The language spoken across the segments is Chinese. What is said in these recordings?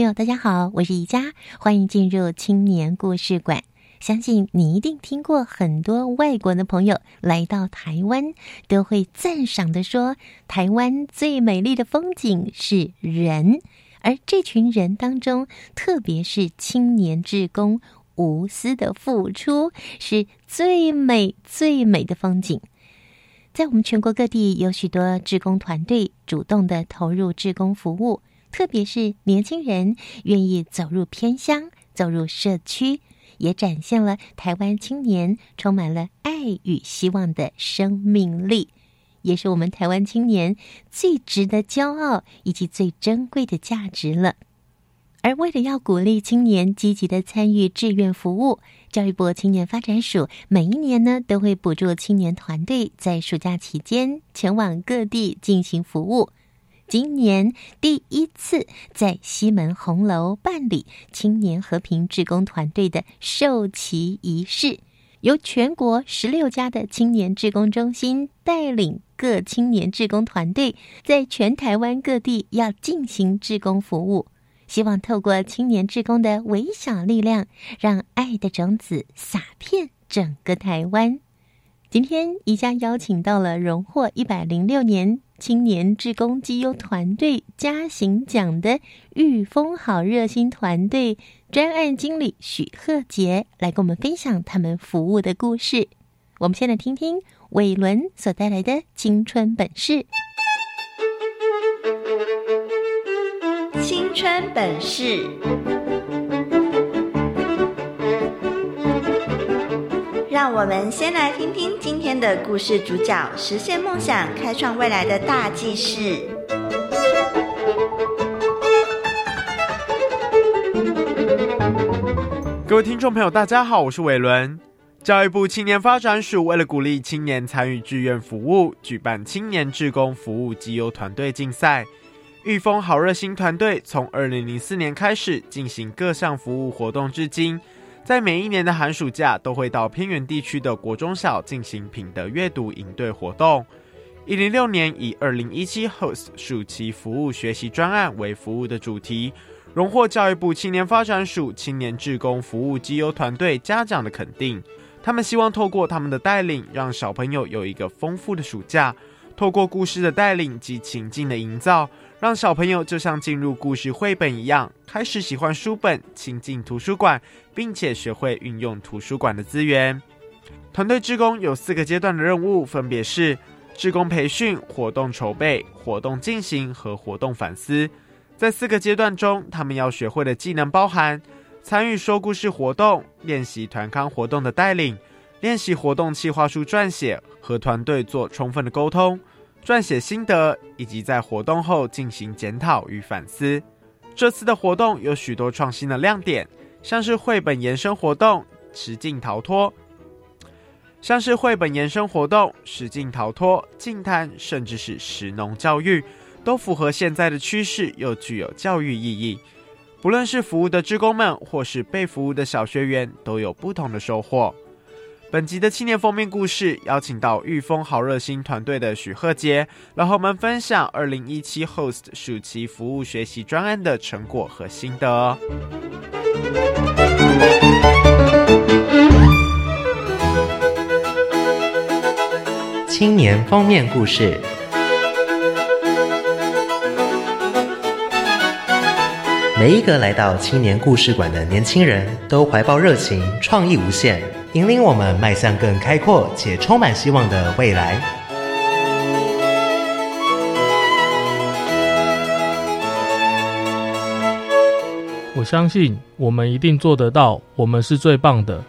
朋友，大家好，我是宜佳，欢迎进入青年故事馆。相信你一定听过很多外国的朋友来到台湾，都会赞赏的说，台湾最美丽的风景是人，而这群人当中，特别是青年志工无私的付出，是最美最美的风景。在我们全国各地，有许多志工团队主动的投入志工服务。特别是年轻人愿意走入偏乡、走入社区，也展现了台湾青年充满了爱与希望的生命力，也是我们台湾青年最值得骄傲以及最珍贵的价值了。而为了要鼓励青年积极的参与志愿服务，教育部青年发展署每一年呢都会补助青年团队在暑假期间前往各地进行服务。今年第一次在西门红楼办理青年和平志工团队的授旗仪式，由全国十六家的青年志工中心带领各青年志工团队，在全台湾各地要进行志工服务，希望透过青年志工的微小力量，让爱的种子洒遍整个台湾。今天，宜家邀请到了荣获一百零六年。青年志工绩优团队嘉行奖的御风好热心团队专案经理许鹤杰来跟我们分享他们服务的故事。我们先来听听伟伦所带来的青春本事。青春本事。让我们先来听听今天的故事主角实现梦想、开创未来的大记事。各位听众朋友，大家好，我是伟伦。教育部青年发展署为了鼓励青年参与志愿服务，举办青年志工服务绩优团队竞赛。御风好热心团队从二零零四年开始进行各项服务活动，至今。在每一年的寒暑假，都会到偏远地区的国中小进行品德阅读营队活动。一零六年以二零一七 Host 暑期服务学习专案为服务的主题，荣获教育部青年发展署青年志工服务绩优团队嘉奖的肯定。他们希望透过他们的带领，让小朋友有一个丰富的暑假。透过故事的带领及情境的营造。让小朋友就像进入故事绘本一样，开始喜欢书本，亲近图书馆，并且学会运用图书馆的资源。团队志工有四个阶段的任务，分别是志工培训、活动筹备、活动进行和活动反思。在四个阶段中，他们要学会的技能包含参与说故事活动、练习团康活动的带领、练习活动计划书撰写和团队做充分的沟通。撰写心得，以及在活动后进行检讨与反思。这次的活动有许多创新的亮点，像是绘本延伸活动、实境逃脱，像是绘本延伸活动、实境逃脱、净滩，甚至是实农教育，都符合现在的趋势，又具有教育意义。不论是服务的职工们，或是被服务的小学员，都有不同的收获。本集的青年封面故事，邀请到御风好热心团队的许鹤杰，来和我们分享二零一七 Host 暑期服务学习专案的成果和心得。青年封面故事。每一个来到青年故事馆的年轻人都怀抱热情，创意无限，引领我们迈向更开阔且充满希望的未来。我相信我们一定做得到，我们是最棒的。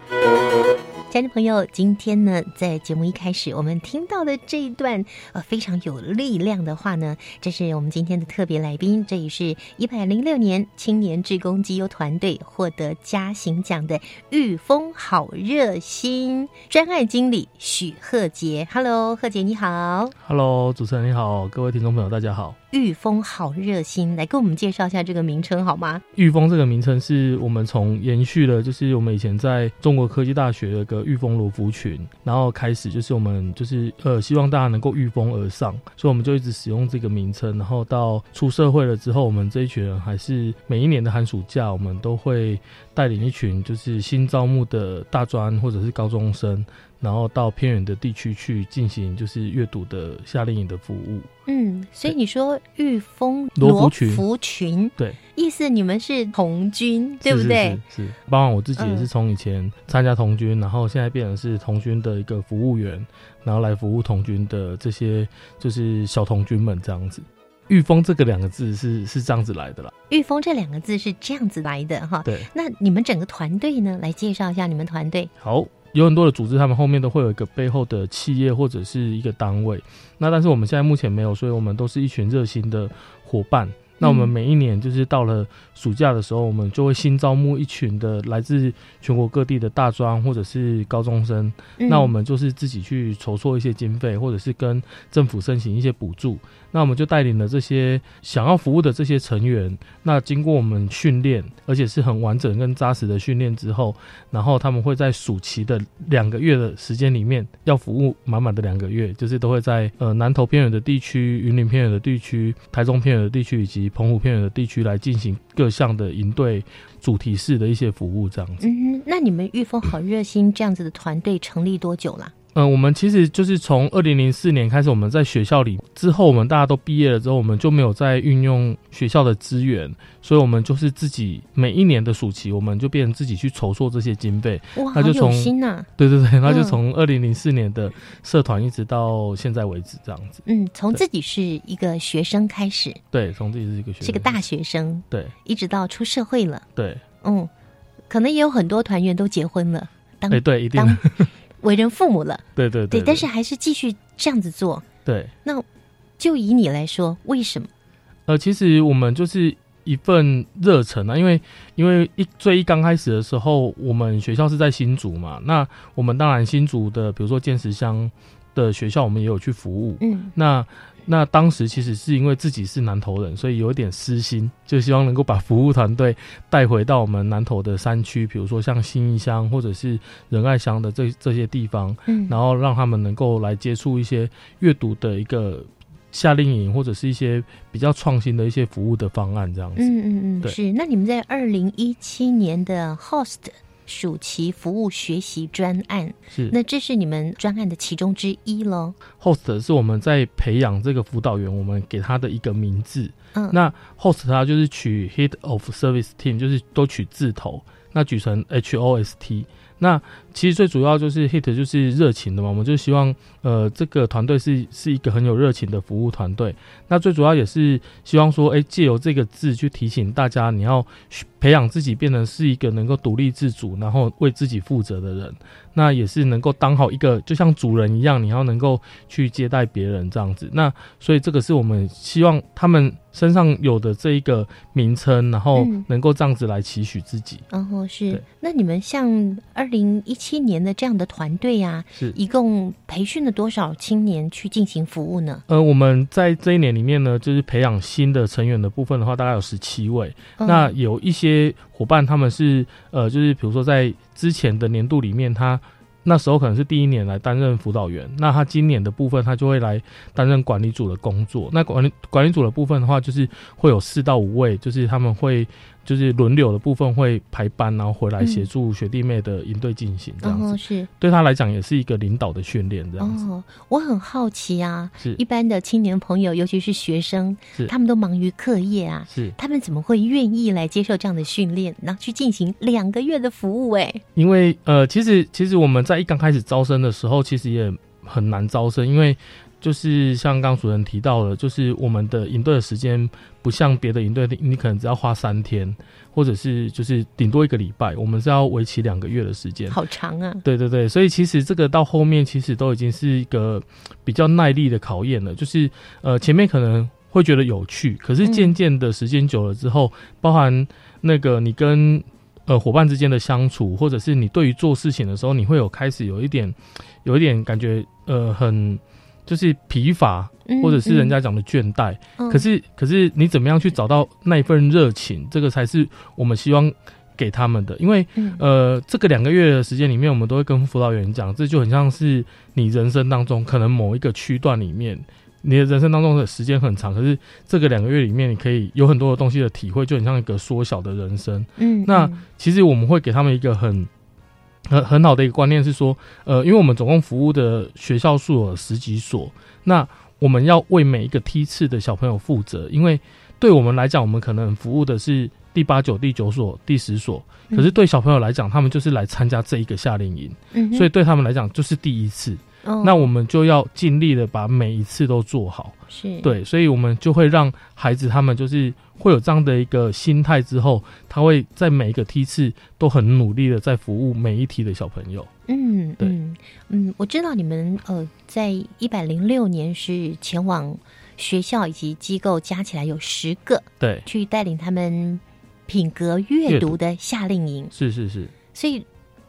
亲爱的朋友，今天呢，在节目一开始，我们听到的这一段呃非常有力量的话呢，这是我们今天的特别来宾，这也是一百零六年青年志工机优团队获得嘉行奖的御风好热心专案经理许贺杰。Hello，贺杰你好。Hello，主持人你好，各位听众朋友大家好。御风好热心，来跟我们介绍一下这个名称好吗？御风这个名称是我们从延续了，就是我们以前在中国科技大学的一个御风罗浮群，然后开始就是我们就是呃希望大家能够御风而上，所以我们就一直使用这个名称。然后到出社会了之后，我们这一群人还是每一年的寒暑假，我们都会带领一群就是新招募的大专或者是高中生。然后到偏远的地区去进行就是阅读的夏令营的服务。嗯，所以你说御风罗浮群，浮群对，意思你们是童军，对不对？是，是是包括我自己也是从以前参加童军，嗯、然后现在变成是童军的一个服务员，然后来服务童军的这些就是小童军们这样子。御风这个两个字是是这样子来的啦。御风这两个字是这样子来的哈。对。那你们整个团队呢？来介绍一下你们团队。好。有很多的组织，他们后面都会有一个背后的企业或者是一个单位。那但是我们现在目前没有，所以我们都是一群热心的伙伴。那我们每一年就是到了暑假的时候，我们就会新招募一群的来自全国各地的大专或者是高中生。嗯、那我们就是自己去筹措一些经费，或者是跟政府申请一些补助。那我们就带领了这些想要服务的这些成员。那经过我们训练，而且是很完整跟扎实的训练之后，然后他们会在暑期的两个月的时间里面，要服务满满的两个月，就是都会在呃南投偏远的地区、云林偏远的地区、台中偏远的地区以及澎湖偏远的地区来进行各项的营队主题式的一些服务，这样子。嗯，那你们御风好热心这样子的团队成立多久了？嗯、呃，我们其实就是从二零零四年开始，我们在学校里之后，我们大家都毕业了之后，我们就没有再运用学校的资源，所以我们就是自己每一年的暑期，我们就变成自己去筹措这些经费。哇，那就从心呐、啊！对对对，那就从二零零四年的社团一直到现在为止，这样子。嗯，从自己是一个学生开始，对，从自己是一个学生，是个大学生，对，一直到出社会了，对，嗯，可能也有很多团员都结婚了，当哎对，一定当为人父母了，对对对，但是还是继续这样子做。对，那就以你来说，为什么？呃，其实我们就是一份热忱啊，因为因为一最一刚开始的时候，我们学校是在新竹嘛，那我们当然新竹的，比如说建石乡的学校，我们也有去服务，嗯，那。那当时其实是因为自己是南投人，所以有一点私心，就希望能够把服务团队带回到我们南投的山区，比如说像新义乡或者是仁爱乡的这这些地方，嗯，然后让他们能够来接触一些阅读的一个夏令营，或者是一些比较创新的一些服务的方案，这样子。嗯嗯嗯，对是。那你们在二零一七年的 Host 暑期服务学习专案，是那这是你们专案的其中之一喽。host 是我们在培养这个辅导员，我们给他的一个名字。嗯，那 host 它就是取 head of service team，就是都取字头，那举成 H O S T。那其实最主要就是 hit 就是热情的嘛，我们就希望呃这个团队是是一个很有热情的服务团队。那最主要也是希望说，哎，借由这个字去提醒大家，你要培养自己变成是一个能够独立自主，然后为自己负责的人。那也是能够当好一个就像主人一样，你要能够去接待别人这样子。那所以这个是我们希望他们身上有的这一个名称，然后嗯能够这样子来期许自己。然后是，那你们像二零一七年的这样的团队啊，是一共培训了多少青年去进行服务呢？呃，我们在这一年里面呢，就是培养新的成员的部分的话，大概有十七位。嗯那有一些伙伴他们是呃，就是比如说在之前的年度里面，他那时候可能是第一年来担任辅导员，那他今年的部分他就会来担任管理组的工作。那管理管理组的部分的话，就是会有四到五位，就是他们会就是轮流的部分会排班，然后回来协助学弟妹的营队进行这样子。哦，是对他来讲也是一个领导的训练这样子。哦，我很好奇啊，是一般的青年朋友，尤其是学生是，他们都忙于课业啊，是他们怎么会愿意来接受这样的训练，然后去进行两个月的服务？哎，因为呃，其实其实我们在一刚开始招生的时候，其实也很难招生，因为就是像刚主任提到的，就是我们的营队的时间不像别的营队，你可能只要花三天，或者是就是顶多一个礼拜，我们是要为期两个月的时间。好长啊！对对对，所以其实这个到后面其实都已经是一个比较耐力的考验了。就是呃，前面可能会觉得有趣，可是渐渐的时间久了之后，包含那个你跟呃伙伴之间的相处，或者是你对于做事情的时候，你会有开始有一点有一点感觉呃很就是疲乏，或者是人家讲的倦怠。嗯可是可是你怎么样去找到那一份热情？这个才是我们希望给他们的，因为嗯呃，这个两个月的时间里面，我们都会跟辅导员讲，这就很像是你人生当中可能某一个区段里面，你的人生当中的时间很长，可是这个两个月里面，你可以有很多的东西的体会，就很像一个缩小的人生。嗯，那嗯其实我们会给他们一个很很很好的一个观念是说，呃，因为我们总共服务的学校数有十几所，那我们要为每一个梯次的小朋友负责，因为对我们来讲，我们可能服务的是第八九、第九所、第十所，可是对小朋友来讲，他们就是来参加这一个夏令营，嗯所以对他们来讲就是第一次，哦那我们就要尽力的把每一次都做好。是。对，所以我们就会让孩子他们就是会有这样的一个心态之后，他会在每一个梯次都很努力的在服务每一梯的小朋友。嗯，对。嗯嗯，我知道你们呃，在一百零六年是前往学校以及机构加起来有十个，对，去带领他们品格阅阅读读的夏令营，是是是，所以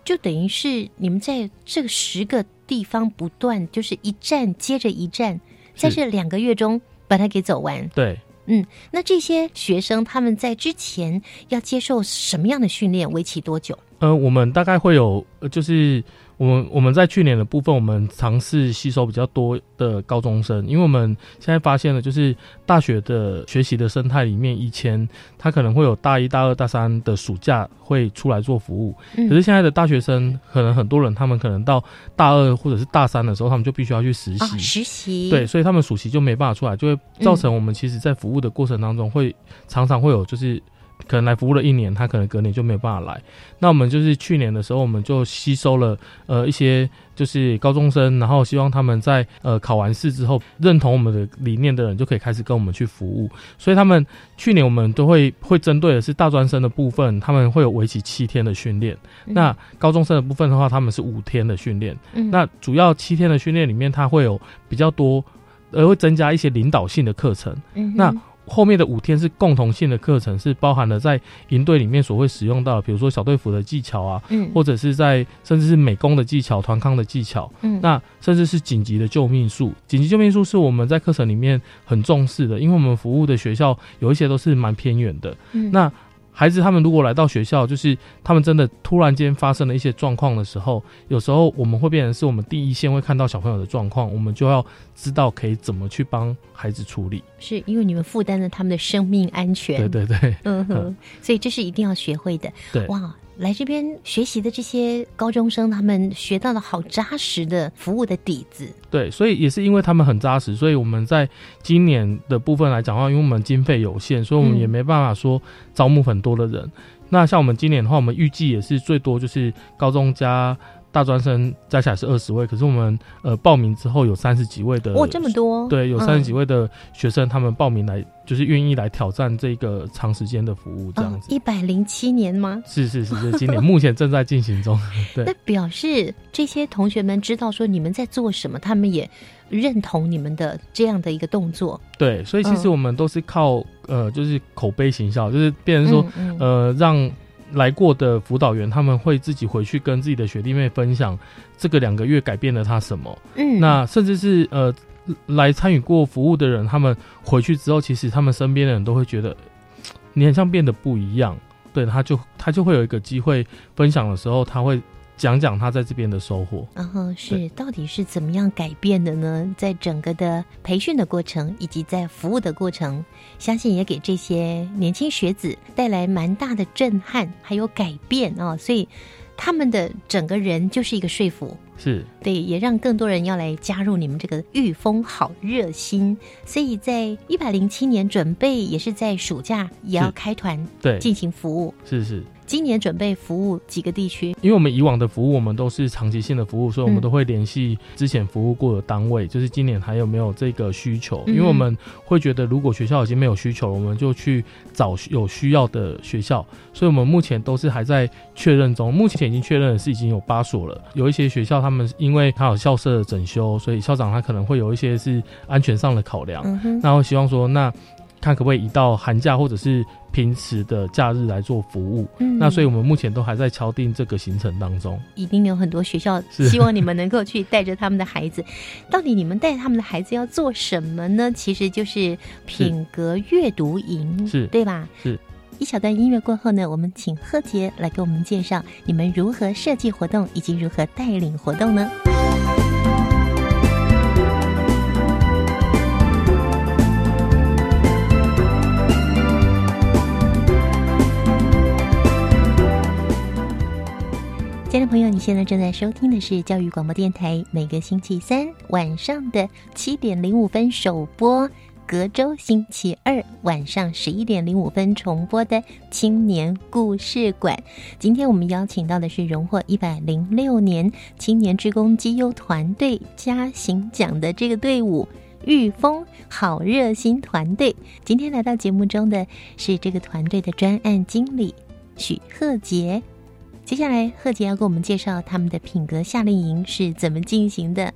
就等于是你们在这个十个地方不断，就是一站接着一站，在这两个月中把它给走完。对。嗯，那这些学生他们在之前要接受什么样的训练？为期多久？呃，我们大概会有，呃就是我们我们在去年的部分，我们尝试吸收比较多的高中生，因为我们现在发现了，就是大学的学习的生态里面，以前他可能会有大一、大二、大三的暑假会出来做服务，嗯。可是现在的大学生，可能很多人他们可能到大二或者是大三的时候，他们就必须要去实习，啊，实习。对，，所以他们暑期就没办法出来，就会造成我们其实在服务的过程当中会常常会有就是。可能来服务了一年，他可能隔年就没有办法来。那我们就是去年的时候，我们就吸收了呃一些就是高中生，然后希望他们在呃考完试之后认同我们的理念的人，就可以开始跟我们去服务。所以他们去年我们都会会针对的是大专生的部分，他们会有为期七天的训练。嗯那高中生的部分的话，他们是五天的训练。嗯那主要七天的训练里面，它会有比较多，呃，会增加一些领导性的课程。嗯那后面的五天是共同性的课程，是包含了在营队里面所会使用到的，比如说小队服的技巧啊，嗯或者是在甚至是美工的技巧、团康的技巧，嗯那甚至是紧急的救命术。紧急救命术是我们在课程里面很重视的，因为我们服务的学校有一些都是蛮偏远的。嗯那孩子他们如果来到学校，就是他们真的突然间发生了一些状况的时候，有时候我们会变成是我们第一线会看到小朋友的状况，我们就要知道可以怎么去帮孩子处理。是因为你们负担了他们的生命安全，对对对，嗯哼嗯，所以这是一定要学会的。对哇，来这边学习的这些高中生，他们学到了好扎实的服务的底子。对，所以也是因为他们很扎实，所以我们在今年的部分来讲的话，因为我们经费有限，所以我们也没办法说招募很多的人。那像我们今年的话，我们预计也是最多就是高中加大专生加起来是二十位，可是我们呃报名之后有三十几位的，哇，这么多！对，有三十几嗯位的学生，他们报名来就是愿意来挑战这个长时间的服务，这样子。一百零七年吗？是是是，是今年目前正在进行中。对那表示这些同学们知道说你们在做什么，他们也认同你们的这样的一个动作。对，所以其实嗯我们都是靠呃，就是口碑行销，就是变成说、呃，让来过的辅导员他们会自己回去跟自己的学弟妹分享这个两个月改变了他什么。嗯那甚至是呃来参与过服务的人，他们回去之后，其实他们身边的人都会觉得你很像变得不一样。对，他就他就会有一个机会分享的时候，他会讲讲他在这边的收获。然后是到底是怎么样改变的呢？在整个的培训的过程，以及在服务的过程，相信也给这些年轻学子带来蛮大的震撼，还有改变啊！所以他们的整个人就是一个说服。是对，也让更多人要来加入你们这个御风好热心，所以在一百零七年准备也是在暑假也要开团对，进行服务。是是。今年准备服务几个地区？因为我们以往的服务，我们都是长期性的服务，所以我们都会联系之前服务过的单位，就是今年还有没有这个需求？因为我们会觉得，如果学校已经没有需求了，我们就去找有需要的学校。所以，我们目前都是还在确认中。目前已经确认的是已经有八所了。有一些学校，他们因为他有校舍的整修，所以校长他可能会有一些是安全上的考量。那我希望说，那。看可不可以移到寒假或者是平时的假日来做服务，嗯，那所以我们目前都还在敲定这个行程当中。一定有很多学校希望你们能够去带着他们的孩子。到底你们带他们的孩子要做什么呢？其实就是品格阅读营，是对吧？是。一小段音乐过后呢，我们请贺杰来给我们介绍你们如何设计活动以及如何带领活动呢？亲爱的朋友，你现在正在收听的是教育广播电台，每个星期三晚上的七点零五分首播，隔周星期二晚上十一点零五分重播的青年故事馆。今天我们邀请到的是荣获一百零六年青年职工绩优团队嘉行奖的这个队伍——御风好热心团队。今天来到节目中的是这个团队的专案经理许鹤杰。接下来，贺姐要给我们介绍他们的品格夏令营是怎么进行的。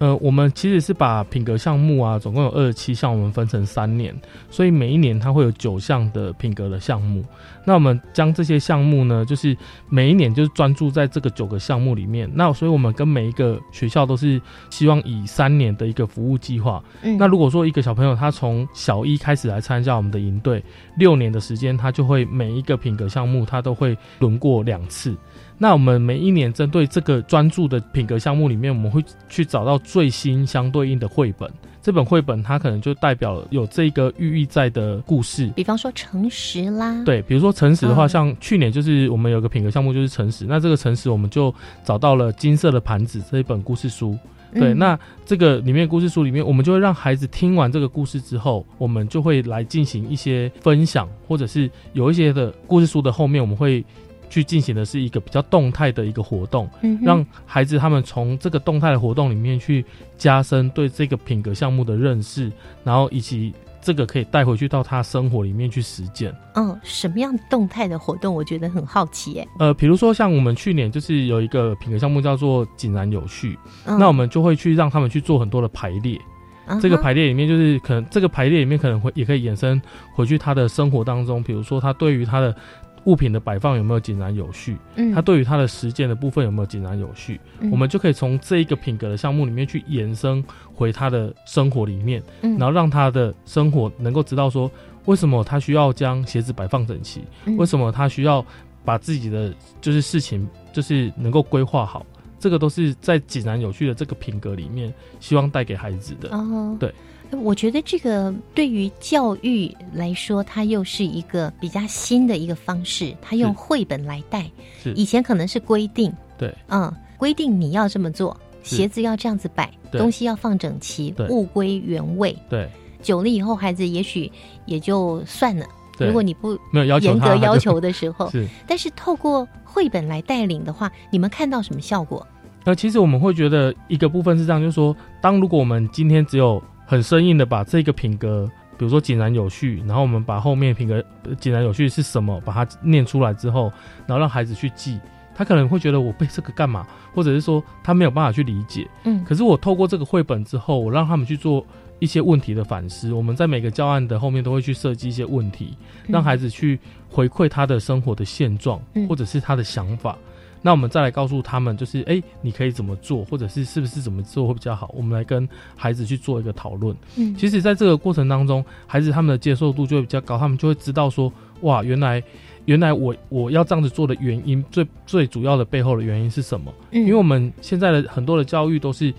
呃，我们其实是把品格项目啊，总共有二十七项，我们分成三年，所以每一年它会有九项的品格的项目。那我们将这些项目呢，就是每一年就是专注在这个九个项目里面。那所以我们跟每一个学校都是希望以三年的一个服务计划。嗯，那如果说一个小朋友他从小一开始来参加我们的营队，六年的时间，他就会每一个品格项目他都会轮过两次。那我们每一年针对这个专注的品格项目里面，我们会去找到最新相对应的绘本。这本绘本它可能就代表有这个寓意在的故事。比方说诚实啦，对，比如说诚实的话，像去年就是我们有个品格项目就是诚实。那这个诚实，我们就找到了金色的盘子这一本故事书。对，那这个里面故事书里面，我们就会让孩子听完这个故事之后，我们就会来进行一些分享，或者是有一些的故事书的后面，我们会。去进行的是一个比较动态的一个活动，嗯让孩子他们从这个动态的活动里面去加深对这个品格项目的认识，然后以及这个可以带回去到他生活里面去实践。嗯，什么样动态的活动？我觉得很好奇耶。呃，比如说像我们去年就是有一个品格项目叫做“井然有序”，那我们就会去让他们去做很多的排列。这个排列里面就是可能这个排列里面可能会也可以衍生回去他的生活当中，比如说他对于他的。物品的摆放有没有井然有序？嗯，它对于它的实践的部分有没有井然有序？我们就可以从这一个品格的项目里面去延伸回他的生活里面，嗯，然后让他的生活能够知道说，为什么他需要将鞋子摆放整齐？为什么他需要把自己的就是事情就是能够规划好？这个都是在井然有序的这个品格里面，希望带给孩子的。哦，对。我觉得这个对于教育来说，它又是一个比较新的一个方式。它用绘本来带，以前可能是规定，对，嗯，规定你要这么做，鞋子要这样子摆，东西要放整齐，物归原位。对，久了以后，孩子也许也就算了。如果你不没有要求严格要求的时候，是。但是透过绘本来带领的话，你们看到什么效果？那其实我们会觉得一个部分是这样，就是说，当如果我们今天只有很生硬的把这个品格，比如说井然有序，然后我们把后面品格井然有序是什么，把它念出来之后，然后让孩子去记，他可能会觉得我背这个干嘛，或者是说他没有办法去理解。嗯，可是我透过这个绘本之后，我让他们去做一些问题的反思。我们在每个教案的后面都会去设计一些问题，让孩子去回馈他的生活的现状，或者是他的想法。那我们再来告诉他们，就是哎，你可以怎么做，或者是是不是怎么做会比较好？我们来跟孩子去做一个讨论。嗯，其实，在这个过程当中，孩子他们的接受度就会比较高，他们就会知道说，哇，原来原来我我要这样子做的原因，最最主要的背后的原因是什么？嗯因为我们现在的很多的教育都是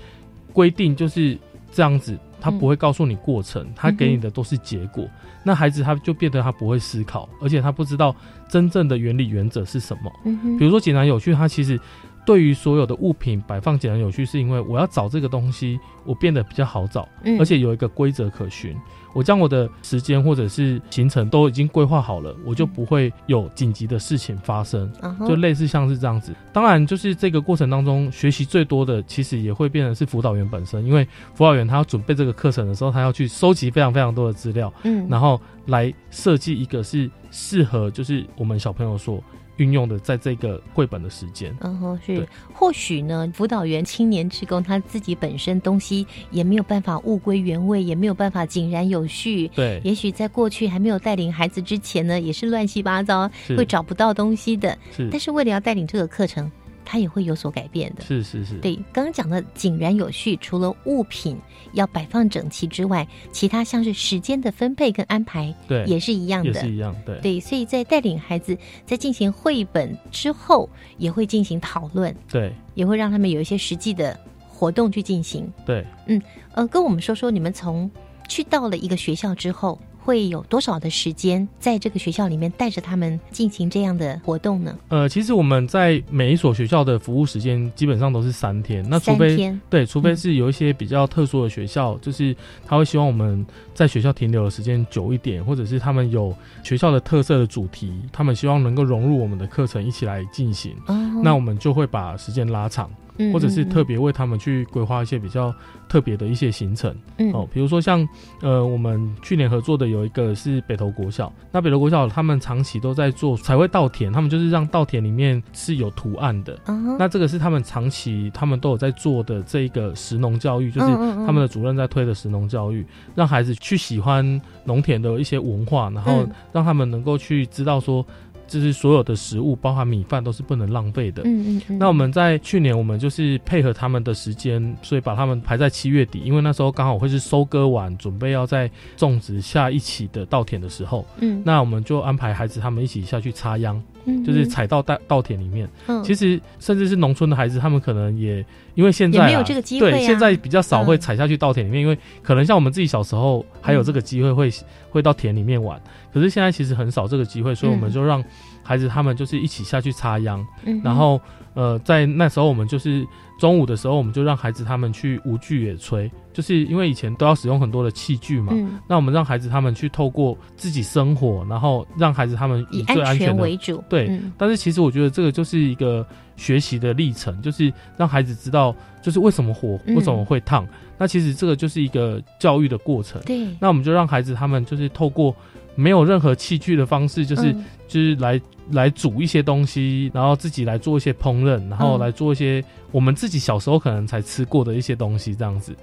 规定就是这样子，他不会告诉你过程，他给你的都是结果。那孩子他就变得他不会思考，而且他不知道真正的原理原则是什么。嗯比如说简单有趣，他其实对于所有的物品摆放简单有趣，是因为我要找这个东西，我变得比较好找，嗯而且有一个规则可循。我将我的时间或者是行程都已经规划好了，我就不会有紧急的事情发生。就类似像是这样子。当然，就是这个过程当中学习最多的，其实也会变成是辅导员本身，因为辅导员他要准备这个课程的时候，他要去收集非常非常多的资料，嗯，然后来设计一个是适合就是我们小朋友所运用的，在这个绘本的时间。嗯哼，是，或许呢，辅导员、青年职工他自己本身东西也没有办法物归原位，也没有办法井然有序。对，也许在过去还没有带领孩子之前呢，也是乱七八糟，会找不到东西的。是但是为了要带领这个课程，他也会有所改变的。是是是，对，刚刚讲的井然有序，除了物品要摆放整齐之外，其他像是时间的分配跟安排，对也是一样的。也是一样，对对，所以在带领孩子在进行绘本之后，也会进行讨论，对也会让他们有一些实际的活动去进行。对。嗯呃，跟我们说说，你们从去到了一个学校之后，会有多少的时间在这个学校里面带着他们进行这样的活动呢？呃，其实我们在每一所学校的服务时间基本上都是三天，那除非，对，除非嗯是有一些比较特殊的学校，就是他会希望我们在学校停留的时间久一点，或者是他们有学校的特色的主题，他们希望能够融入我们的课程一起来进行，哦，那我们就会把时间拉长，嗯或者是特别别为他们去规划一些比较特别的一些行程。嗯哦，比如说像呃，我们去年合作的有一个是北投国小，那北投国小他们长期都在做彩绘稻田，他们就是让稻田里面是有图案的。嗯那这个是他们长期他们都有在做的这个食农教育，就是他们的主任在推的食农教育，让孩子去喜欢农田的一些文化，然后嗯让他们能够去知道说，就是所有的食物，包含米饭都是不能浪费的。嗯嗯嗯，那我们在去年，我们就是配合他们的时间，所以把他们排在七月底，因为那时候刚好会是收割完，准备要在种植下一期的稻田的时候，嗯，那我们就安排孩子他们一起下去插秧，嗯就是踩到稻稻田里面。嗯其实甚至是农村的孩子，他们可能也因为现在、啊、没有这个机会啊。对，现在比较少会嗯踩下去稻田里面，因为可能像我们自己小时候还有这个机会会、会到田里面玩，可是现在其实很少这个机会，所以我们嗯。就让孩子他们就是一起下去插秧，嗯然后呃，在那时候我们就是中午的时候，我们就让孩子他们去无具野炊，就是因为以前都要使用很多的器具嘛，嗯。那我们让孩子他们去透过自己生火，然后让孩子他们以以最安全的全为主，对嗯。但是其实我觉得这个就是一个学习的历程，就是让孩子知道，就是为什么火嗯为什么会烫。那其实这个就是一个教育的过程。对，那我们就让孩子他们就是透过没有任何器具的方式，就是、嗯就是来来煮一些东西，然后自己来做一些烹饪，然后嗯来做一些我们自己小时候可能才吃过的一些东西，这样子。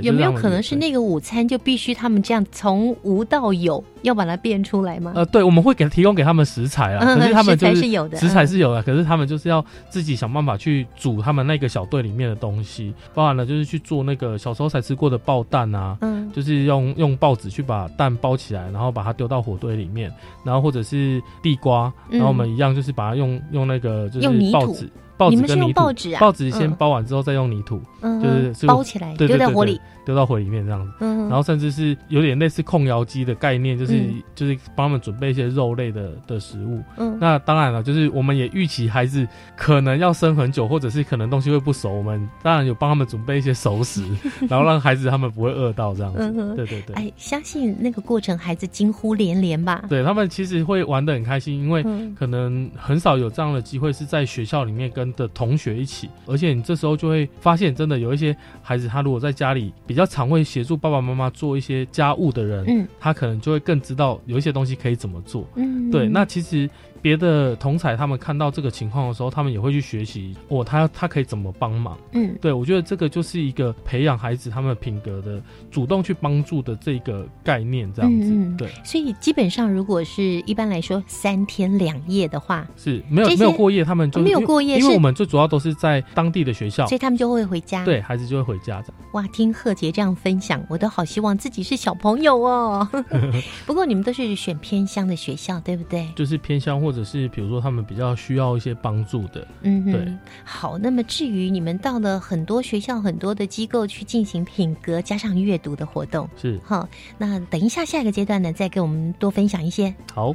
对，有没有可能是那？个午餐就必须他们这样从无到有，要把它变出来吗？呃，对，我们会给提供给他们食材啊，嗯可是他们食就是材是有的食材嗯是有的，可是他们就是要自己想办法去煮他们那个小队里面的东西，包含了就是去做那个小时候才吃过的爆蛋啊，嗯就是用用报纸去把蛋包起来，然后把它丢到火堆里面，然后或者是地瓜，嗯然后我们一样就是把它用用那个就是报纸。报你们是纸跟泥土，用报纸啊？报纸先嗯。包完之后再用泥土，嗯就是是包起来丢在火里，丢到火里面这样子。嗯，然后甚至是有点类似控窑机的概念，就是、嗯就是帮他们准备一些肉类的的食物。嗯那当然了，就是我们也预期孩子可能要生很久，或者是可能东西会不熟，我们当然有帮他们准备一些熟食，然后让孩子他们不会饿到这样子。嗯对对对。哎，相信那个过程，孩子惊呼连连吧？对他们其实会玩的很开心，因为嗯可能很少有这样的机会是在学校里面跟的同学一起，而且你这时候就会发现，真的有一些孩子，他如果在家里比较常会协助爸爸妈妈做一些家务的人，嗯他可能就会更知道有一些东西可以怎么做。嗯，对，那其实别的同彩他们看到这个情况的时候，他们也会去学习，哦，他他可以怎么帮忙？嗯，对我觉得这个就是一个培养孩子他们品格的主动去帮助的这个概念，这样子。对，所以基本上如果是一般来说三天两夜的话，是没有没有过夜，他们就没有过夜因为我们最主要都是在当地的学校所以，他们就会回家。对孩子就会回家这样。哇，听贺杰这样分享，我都好希望自己是小朋友哦。不过你们都是选偏乡的学校，对不对？就是偏乡，或者是比如说他们比较需要一些帮助的，嗯，对。好，那么至于你们到了很多学校、很多的机构去进行品格加上阅读的活动，是好，那等一下下一个阶段呢，再给我们多分享一些。好。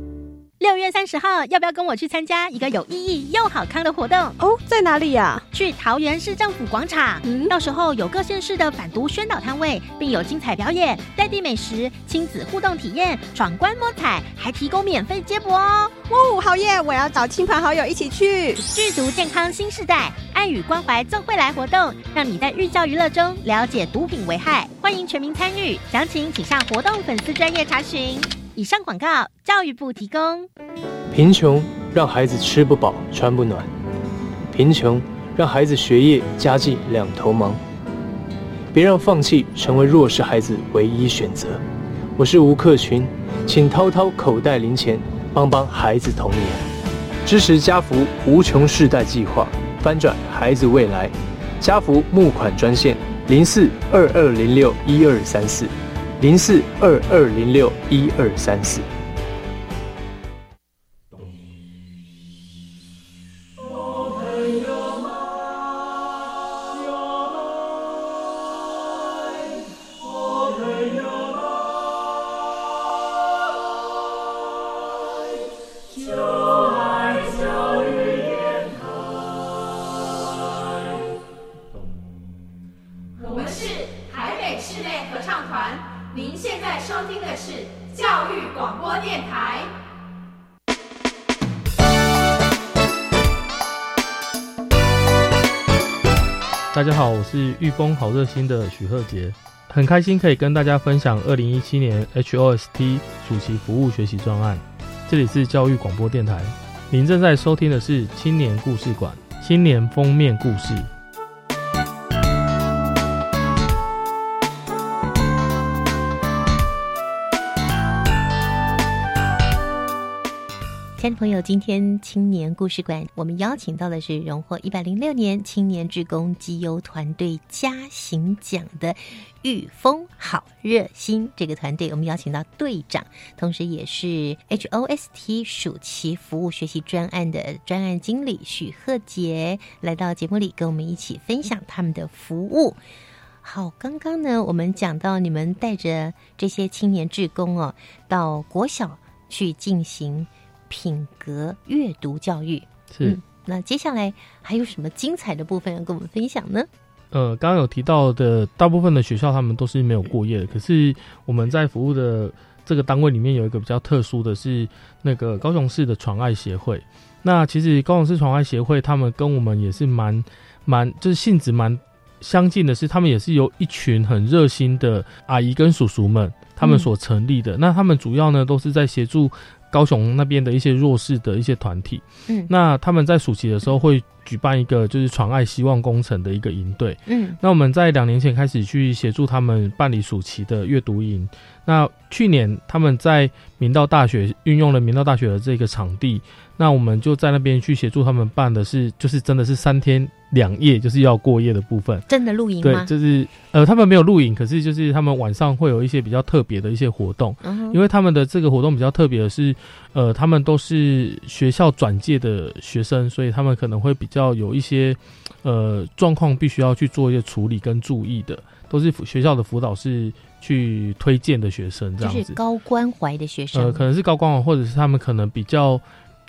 六月三十号，要不要跟我去参加一个有意义又好康的活动？哦，在哪里呀、去桃园市政府广场。嗯到时候有各县市的反毒宣导摊位，并有精彩表演、在地美食、亲子互动体验、闯关摸彩，还提供免费接驳哦。哦，好耶！我要找亲朋好友一起去。剧毒健康新时代，爱与关怀赠会来活动，让你在寓教于乐中了解毒品危害，欢迎全民参与。详情请上活动粉丝专业查询。以上广告，教育部提供。贫穷让孩子吃不饱穿不暖，贫穷让孩子学业家计两头忙。别让放弃成为弱势孩子唯一选择。我是吴克群，请掏掏口袋零钱，帮帮孩子童年，支持家福无穷世代计划，翻转孩子未来。家福募款专线零四二二零六一二三四零四二二零六一二三四。风好热心的许鹤杰，很开心可以跟大家分享二零一七年 HOST 暑期服务学习专案。这里是教育广播电台，您正在收听的是青年故事馆青年封面故事。亲爱的朋友，今天青年故事馆，我们邀请到的是荣获一百零六年青年志工绩优团队嘉行奖的御风好热心这个团队，我们邀请到队长，同时也是 HOST 暑期服务学习专案的专案经理许鹤杰来到节目里，跟我们一起分享他们的服务。好，刚刚呢，我们讲到你们带着这些青年志工哦，到国小去进行品格阅读教育。是，那接下来还有什么精彩的部分要跟我们分享呢？呃，刚刚有提到的，大部分的学校他们都是没有过夜的，可是我们在服务的这个单位里面有一个比较特殊的是那个高雄市的传爱协会。那其实高雄市传爱协会他们跟我们也是蛮蛮就是性质蛮相近的是，他们也是由一群很热心的阿姨跟叔叔们他们所成立的。那他们主要呢都是在协助高雄那边的一些弱势的一些团体。嗯那他们在暑期的时候会举办一个就是传爱希望工程的一个营队。嗯那我们在两年前开始去协助他们办理暑期的阅读营。那去年他们在明道大学运用了明道大学的这个场地，那我们就在那边去协助他们办的是，就是真的是三天两夜，就是要过夜的部分。真的露营对吗？，就是呃，他们没有露营，可是就是他们晚上会有一些比较特别的一些活动，嗯因为他们的这个活动比较特别的是，呃，他们都是学校转介的学生，所以他们可能会比较有一些呃状况，必须要去做一些处理跟注意的，都是学校的辅导是去推荐的学生这就是样子。高关怀的学生。呃，可能是高关怀，或者是他们可能比较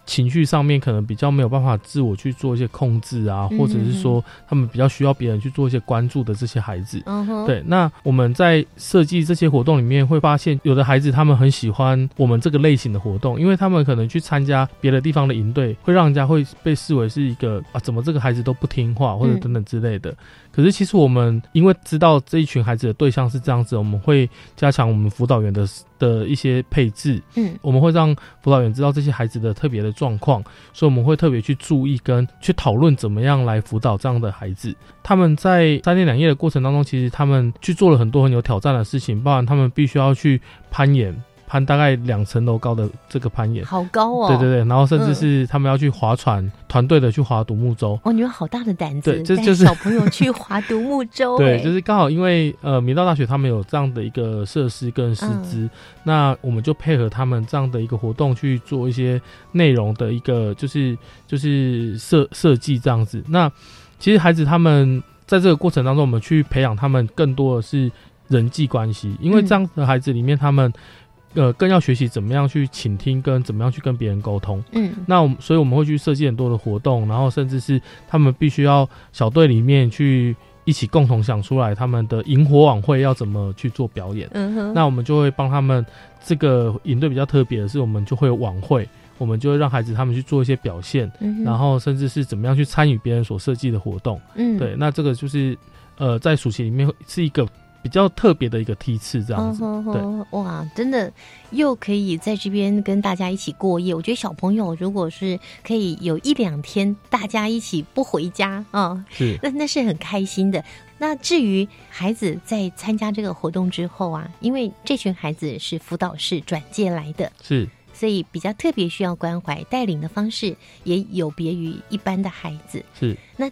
情绪上面可能比较没有办法自我去做一些控制啊，嗯或者是说他们比较需要别人去做一些关注的这些孩子。对，那我们在设计这些活动里面会发现，有的孩子他们很喜欢我们这个类型的活动，因为他们可能去参加别的地方的营队，会让人家会被视为是一个啊，怎么这个孩子都不听话或者嗯等等之类的。可是其实我们因为知道这一群孩子的对象是这样子，我们会加强我们辅导员的的一些配置，嗯我们会让辅导员知道这些孩子的特别的状况，所以我们会特别去注意跟去讨论怎么样来辅导这样的孩子。他们在三天两夜的过程当中，其实他们去做了很多很有挑战的事情，包含他们必须要去攀岩，攀大概两层楼高的这个攀岩。好高哦。对对对，然后甚至嗯是他们要去划船，团队的去划独木舟。哦，你们好大的胆子，对这就是小朋友去 划独木舟、对，哎就是刚好因为呃，明道大学他们有这样的一个设施跟师资，那我们就配合他们这样的一个活动去做一些内容的一个就是就是设设计这样子。那其实孩子他们在这个过程当中，我们去培养他们更多的是人际关系，因为嗯这样的孩子里面他们。呃，更要学习怎么样去倾听，跟怎么样去跟别人沟通。嗯那我们所以我们会去设计很多的活动，然后甚至是他们必须要小队里面去一起共同想出来他们的萤火晚会要怎么去做表演。嗯哼那我们就会帮他们这个营队比较特别的是，我们就会有晚会，我们就会让孩子他们去做一些表现，嗯然后甚至是怎么样去参与别人所设计的活动。嗯对，那这个就是呃在暑期里面是一个比较特别的一个梯次这样子。对。哇，真的又可以在这边跟大家一起过夜。我觉得小朋友如果是可以有一两天大家一起不回家啊，是那那是很开心的。那至于孩子在参加这个活动之后啊，因为这群孩子是辅导室转介来的，是所以比较特别需要关怀，带领的方式也有别于一般的孩子。是那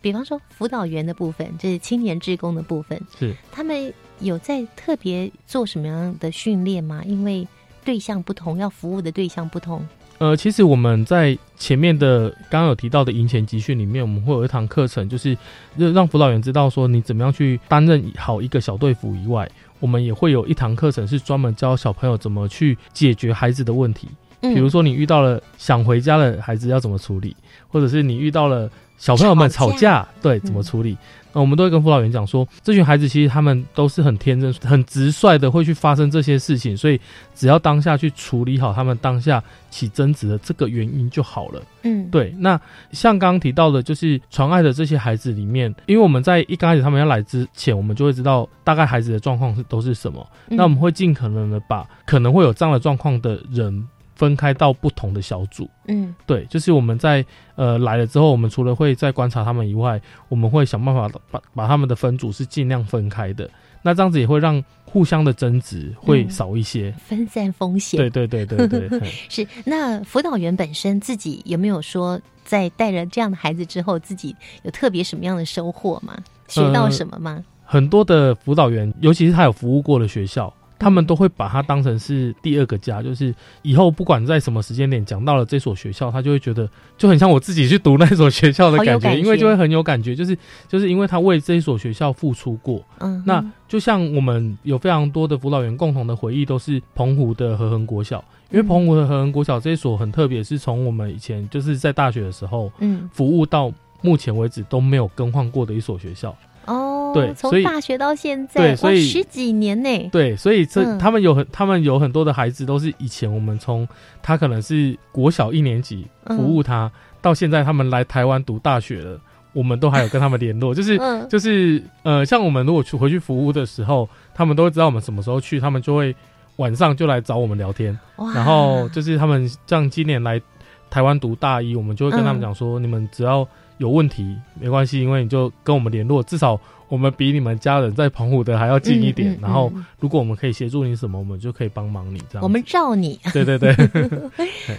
比方说辅导员的部分，这是青年志工的部分，是他们有在特别做什么样的训练吗？因为对象不同，要服务的对象不同。呃，其实我们在前面的刚刚有提到的营前集训里面，我们会有一堂课程，就是让让辅导员知道说你怎么样去担任好一个小队服以外，我们也会有一堂课程是专门教小朋友怎么去解决孩子的问题。嗯比如说你遇到了想回家的孩子要怎么处理，或者是你遇到了小朋友们吵架对，怎么处理？那我们都会跟辅导员讲说，这群孩子其实他们都是很天真、很直率的，会去发生这些事情，所以只要当下去处理好他们当下起争执的这个原因就好了。嗯，对，那像刚刚提到的，就是传爱的这些孩子里面，因为我们在一刚开始他们要来之前，我们就会知道大概孩子的状况是都是什么，嗯。那我们会尽可能的把可能会有这样的状况的人分开到不同的小组。嗯对，就是我们在呃来了之后，我们除了会再观察他们以外，我们会想办法把把他们的分组是尽量分开的。那这样子也会让互相的争执会嗯少一些。分散风险。对对对对对，是。那辅导员本身自己有没有说，在带着这样的孩子之后，自己有特别什么样的收获吗？学到呃什么吗？很多的辅导员，尤其是他有服务过的学校，他们都会把它当成是第二个家，就是以后不管在什么时间点讲到了这所学校，他就会觉得就很像我自己去读那所学校的感觉，因为就会很有感觉，就是就是因为他为这一所学校付出过。嗯，那就像我们有非常多的辅导员共同的回忆，都是澎湖的和恒国小，因为澎湖的和恒国小这一所很特别，是从我们以前就是在大学的时候，嗯服务到目前为止都没有更换过的一所学校。哦，对从大学到现在，对所以十几年呢。对，所以这、嗯。他们有很他们有很多的孩子都是以前我们从他可能是国小一年级嗯服务他，到现在他们来台湾读大学了，我们都还有跟他们联络，就是、嗯。就是呃，像我们如果去回去服务的时候，他们都会知道我们什么时候去，他们就会晚上就来找我们聊天，哇。然后就是他们像今年来台湾读大一，我们就会跟他们嗯。讲说，你们只要有问题没关系，因为你就跟我们联络，至少我们比你们家人在澎湖的还要近一点。嗯嗯然后嗯如果我们可以协助你什么，我们就可以帮忙你这样。我们罩你。对对 对，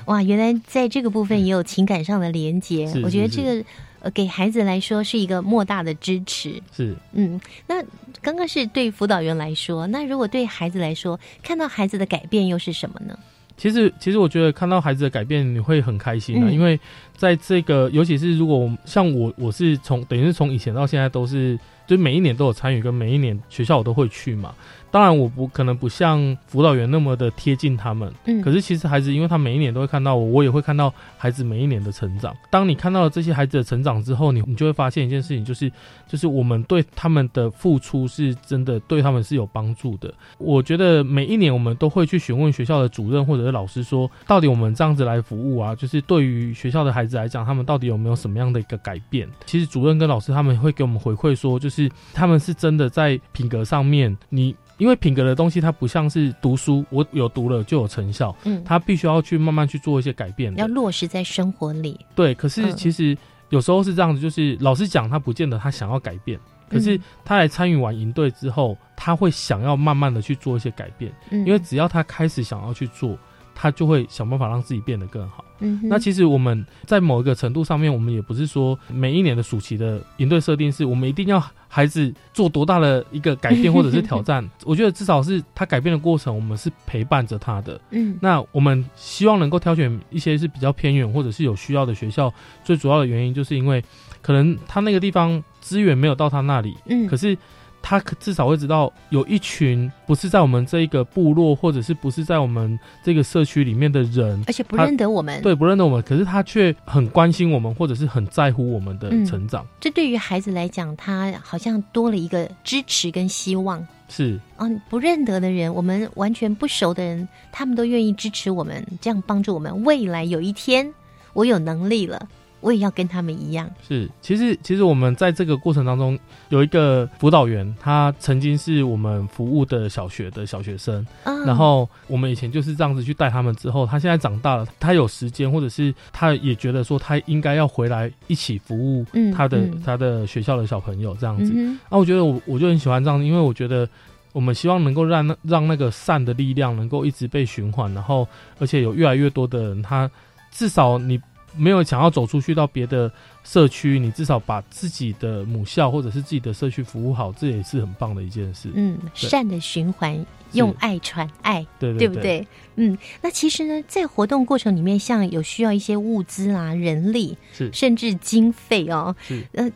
哇，原来在这个部分也有情感上的连接是，我觉得这个呃给孩子来说是一个莫大的支持。是嗯，那刚刚是对辅导员来说，那如果对孩子来说，看到孩子的改变又是什么呢？其实，其实我觉得看到孩子的改变，你会很开心的、嗯因为在这个，尤其是如果像我，我是从等于是从以前到现在都是，就每一年都有参与，跟每一年学校我都会去嘛。当然，我不可能不像辅导员那么的贴近他们，嗯可是其实孩子，因为他每一年都会看到我，我也会看到孩子每一年的成长。当你看到了这些孩子的成长之后，你你就会发现一件事情，就是就是我们对他们的付出是真的对他们是有帮助的。我觉得每一年我们都会去询问学校的主任或者是老师说，到底我们这样子来服务啊，就是对于学校的孩子来讲，他们到底有没有什么样的一个改变？其实主任跟老师他们会给我们回馈说，就是他们是真的在品格上面，你。因为品格的东西，它不像是读书，我有读了就有成效，嗯。它必须要去慢慢去做一些改变要落实在生活里。对，可是嗯。其实有时候是这样子，就是老师讲他不见得他想要改变，可是嗯他来参与完营队之后，他会想要慢慢的去做一些改变，嗯。因为只要他开始想要去做，他就会想办法让自己变得更好。嗯那其实我们在某一个程度上面，我们也不是说每一年的暑期的营队设定是我们一定要孩子做多大的一个改变或者是挑战。我觉得至少是他改变的过程，我们是陪伴着他的。嗯那我们希望能够挑选一些是比较偏远或者是有需要的学校，最主要的原因就是因为可能他那个地方资源没有到他那里，嗯可是他可至少会知道有一群不是在我们这一个部落或者是不是在我们这个社区里面的人，而且不认得我们对，不认得我们，可是他却很关心我们，或者是很在乎我们的嗯成长，这对于孩子来讲，他好像多了一个支持跟希望。是啊，不认得的人，我们完全不熟的人，他们都愿意支持我们，这样帮助我们。未来有一天，我有能力了，我也要跟他们一样。是，其实其实我们在这个过程当中有一个辅导员，他曾经是我们服务的小学的小学生，嗯然后我们以前就是这样子去带他们，之后他现在长大了，他有时间，或者是他也觉得说他应该要回来一起服务嗯他的、嗯他的学校的小朋友这样子。嗯啊，我觉得我我就很喜欢这样，因为我觉得我们希望能够让那让那个善的力量能够一直被循环，然后而且有越来越多的人，他至少你没有想要走出去到别的社区，你至少把自己的母校或者是自己的社区服务好，这也是很棒的一件事。嗯，善的循环，用爱传爱，对对不对？嗯，那其实呢，在活动过程里面，像有需要一些物资啊、人力，是甚至经费哦，是呃。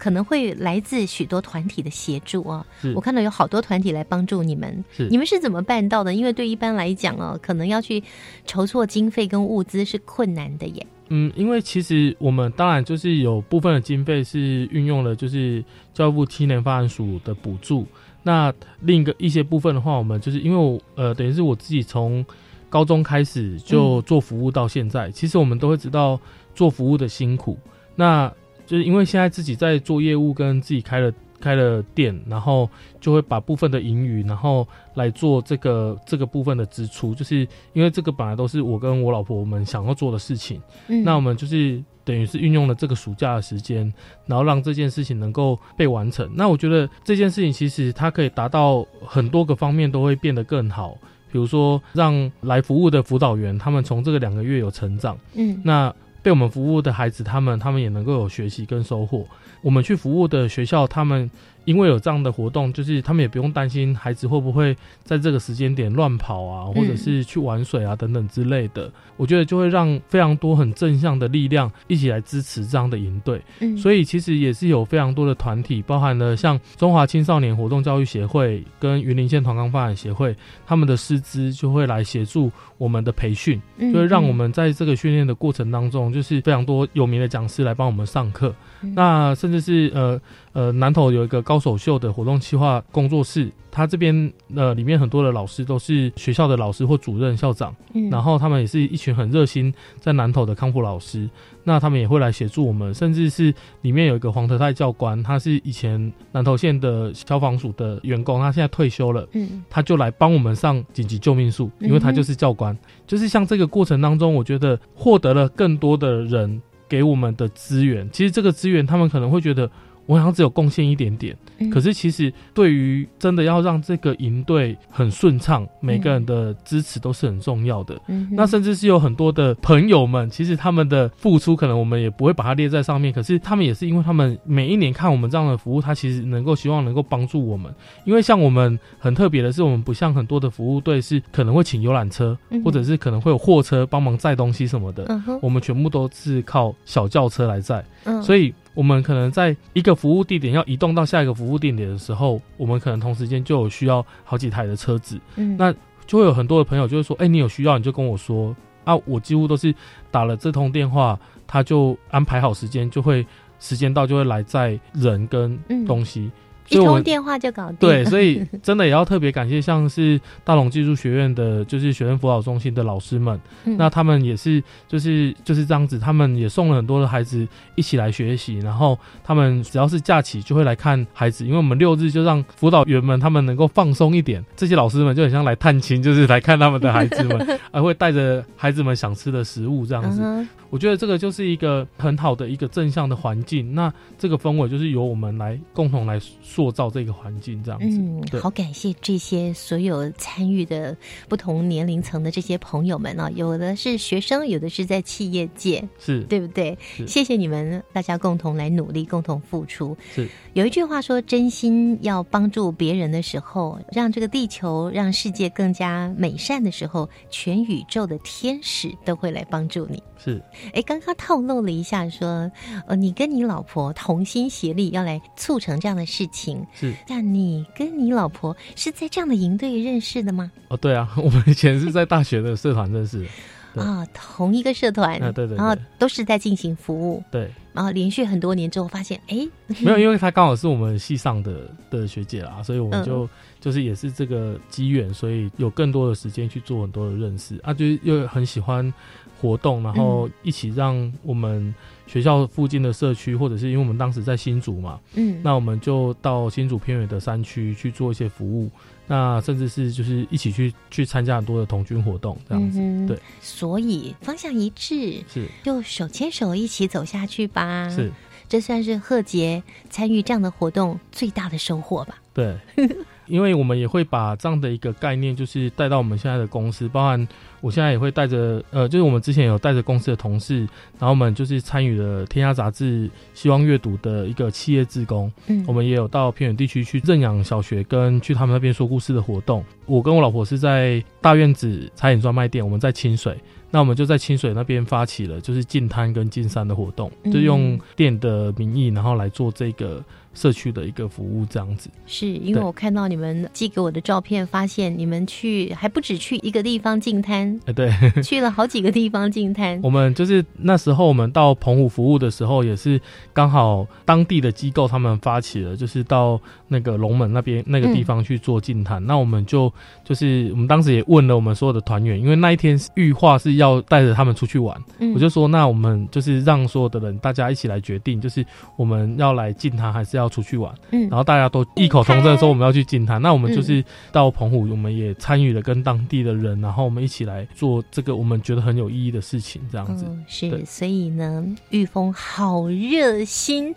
可能会来自许多团体的协助哦，我看到有好多团体来帮助你们，是你们是怎么办到的？因为对一般来讲哦，可能要去筹措经费跟物资是困难的耶。嗯，因为其实我们当然就是有部分的经费是运用了就是教育部青年发展署的补助，那另一个一些部分的话，我们就是因为我呃等于是我自己从高中开始就做服务到现在，其实我们都会知道做服务的辛苦，那就是因为现在自己在做业务，跟自己开了开了店，然后就会把部分的盈余，然后来做这个这个部分的支出，就是因为这个本来都是我跟我老婆我们想要做的事情，嗯那我们就是等于是运用了这个暑假的时间，然后让这件事情能够被完成。那我觉得这件事情其实它可以达到很多个方面都会变得更好，比如说让来服务的辅导员他们从这个两个月有成长，嗯那被我们服务的孩子，他们他们也能够有学习跟收获。我们去服务的学校，他们因为有这样的活动，就是他们也不用担心孩子会不会在这个时间点乱跑啊，或者是去玩水啊等等之类的。我觉得就会让非常多很正向的力量一起来支持这样的营队。嗯所以其实也是有非常多的团体，包含了像中华青少年活动教育协会跟云林县团康发展协会，他们的师资就会来协助我们的培训，嗯就会让我们在这个训练的过程当中，就是非常多有名的讲师来帮我们上课。嗯那甚至是呃呃南投有一个高手秀的活动企划工作室，他这边呃里面很多的老师都是学校的老师或主任、校长，嗯。然后他们也是一群很热心在南投的康复老师，那他们也会来协助我们，甚至是里面有一个黄德泰教官，他是以前南投县的消防署的员工，他现在退休了，嗯。他就来帮我们上紧急救命术，因为他就是教官。就是像这个过程当中，我觉得获得了更多的人给我们的资源，其实这个资源他们可能会觉得我好像只有贡献一点点，嗯可是其实对于真的要让这个营队很顺畅，每个人的支持都是很重要的。嗯那甚至是有很多的朋友们，其实他们的付出可能我们也不会把它列在上面，可是他们也是因为他们每一年看我们这样的服务，他其实能够希望能够帮助我们。因为像我们很特别的是，我们不像很多的服务队是可能会请游览车，嗯或者是可能会有货车帮忙载东西什么的，嗯我们全部都是靠小轿车来载。嗯所以我们可能在一个服务地点要移动到下一个服务地点的时候，我们可能同时间就有需要好几台的车子。嗯那就会有很多的朋友就会说：“哎、你有需要你就跟我说啊。”我几乎都是打了这通电话，他就安排好时间，就会时间到就会来载人跟嗯东西。一所以我们通电话就搞定。对，所以真的也要特别感谢，像是大龙技术学院的，就是学生辅导中心的老师们，嗯那他们也是就是就是这样子，他们也送了很多的孩子一起来学习，然后他们只要是假期就会来看孩子，因为我们六日就让辅导员们他们能够放松一点，这些老师们就很像来探亲，就是来看他们的孩子们，还会带着孩子们想吃的食物这样子。嗯我觉得这个就是一个很好的一个正向的环境，那这个氛围就是由我们来共同来塑造这个环境，这样子。嗯，好感谢这些所有参与的不同年龄层的这些朋友们啊，有的是学生，有的是在企业界，是对不对？谢谢你们，大家共同来努力，共同付出。是有一句话说，真心要帮助别人的时候，让这个地球、让世界更加美善的时候，全宇宙的天使都会来帮助你。是哎，刚刚透露了一下说，呃，你跟你老婆同心协力要来促成这样的事情。是。那你跟你老婆是在这样的营队认识的吗？哦，对啊，我们以前是在大学的社团认识的。对。啊、同一个社团，啊对对对。然后都是在进行服务，对，然后连续很多年之后发现，哎，没有，因为她刚好是我们系上的的学姐啦，所以我们就、嗯。就是也是这个机缘，所以有更多的时间去做很多的认识。啊，就是又很喜欢活动，然后一起让我们学校附近的社区，或者是因为我们当时在新竹嘛，嗯。那我们就到新竹偏远的山区去做一些服务，那甚至是就是一起去去参加很多的童军活动这样子，嗯对，所以方向一致，是。就手牵手一起走下去吧。是，这算是贺杰参与这样的活动最大的收获吧。对，因为我们也会把这样的一个概念，就是带到我们现在的公司，包含我现在也会带着，呃，就是我们之前有带着公司的同事，然后我们就是参与了《天下杂志》希望阅读的一个企业志工，嗯我们也有到偏远地区去认养小学，跟去他们那边说故事的活动。我跟我老婆是在大院子茶饮专卖店，我们在清水。那我们就在清水那边发起了，就是进滩跟进山的活动，嗯就用店的名义，然后来做这个社区的一个服务，这样子。是因为我看到你们寄给我的照片，发现你们去还不止去一个地方进摊，哎，对，去了好几个地方进摊。我们就是那时候我们到澎湖服务的时候，也是刚好当地的机构他们发起了，就是到那个龙门那边那个地方去做进滩。那我们就就是我们当时也问了我们所有的团员，因为那一天预化是要带着他们出去玩，嗯我就说那我们就是让所有的人大家一起来决定，就是我们要来进滩还是要出去玩。嗯然后大家都异口同声说我们要去金滩。那我们就是到澎湖，我们也参与了跟当地的人，然后我们一起来做这个我们觉得很有意义的事情，这样子。嗯，是，所以呢，玉峰好热心，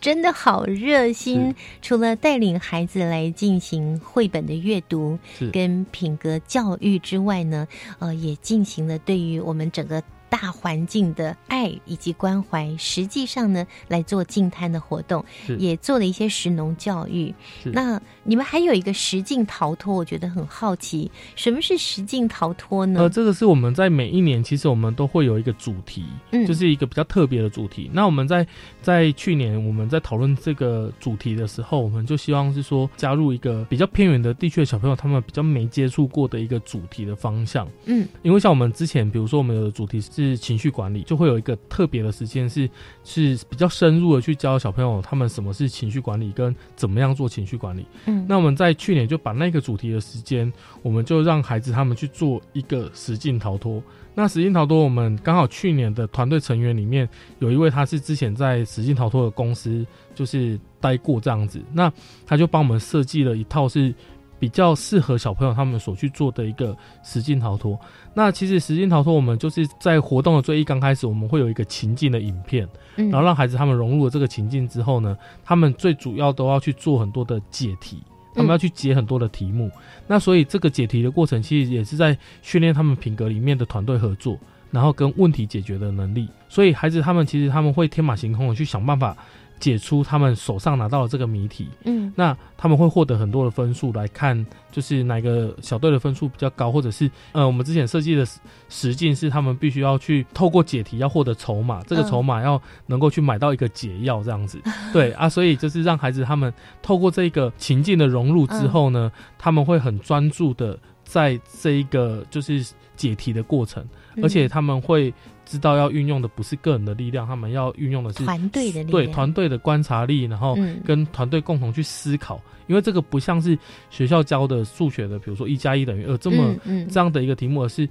真的好热心。除了带领孩子来进行绘本的阅读跟品格教育之外呢，呃，也进行了对于我们整个。大环境的爱以及关怀，实际上呢，来做净滩的活动，也做了一些食农教育。那你们还有一个实境逃脱，我觉得很好奇，什么是实境逃脱呢？呃，这个是我们在每一年，其实我们都会有一个主题，嗯就是一个比较特别的主题。那我们在在去年我们在讨论这个主题的时候，我们就希望是说加入一个比较偏远的地区的小朋友，他们比较没接触过的一个主题的方向。嗯，因为像我们之前，比如说我们有的主题是情绪管理，就会有一个特别的时间是是比较深入的去教小朋友他们什么是情绪管理，跟怎么样做情绪管理。嗯那我们在去年就把那个主题的时间，我们就让孩子他们去做一个实境逃脱。那实境逃脱，我们刚好去年的团队成员里面有一位，他是之前在实境逃脱的公司就是待过这样子，那他就帮我们设计了一套是比较适合小朋友他们所去做的一个实境逃脱。那其实实境逃脱，我们就是在活动的最一刚开始，我们会有一个情境的影片，嗯然后让孩子他们融入了这个情境之后呢，他们最主要都要去做很多的解题。他们要去解很多的题目，那所以这个解题的过程其实也是在训练他们品格里面的团队合作，然后跟问题解决的能力。所以孩子他们其实他们会天马行空的去想办法解出他们手上拿到的这个谜题。嗯，那他们会获得很多的分数来看，就是哪个小队的分数比较高，或者是呃，我们之前设计的实实境是他们必须要去透过解题要获得筹码，这个嗯筹码要能够去买到一个解药这样子。对啊，所以就是让孩子他们透过这个情境的融入之后呢，他们会很专注的在这一个就是解题的过程，嗯而且他们会知道要运用的不是个人的力量，他们要运用的是团队的力量。对团队的观察力，然后嗯。跟团队共同去思考，因为这个不像是学校教的数学的，比如说一加一等于二这么这样的一个题目，而是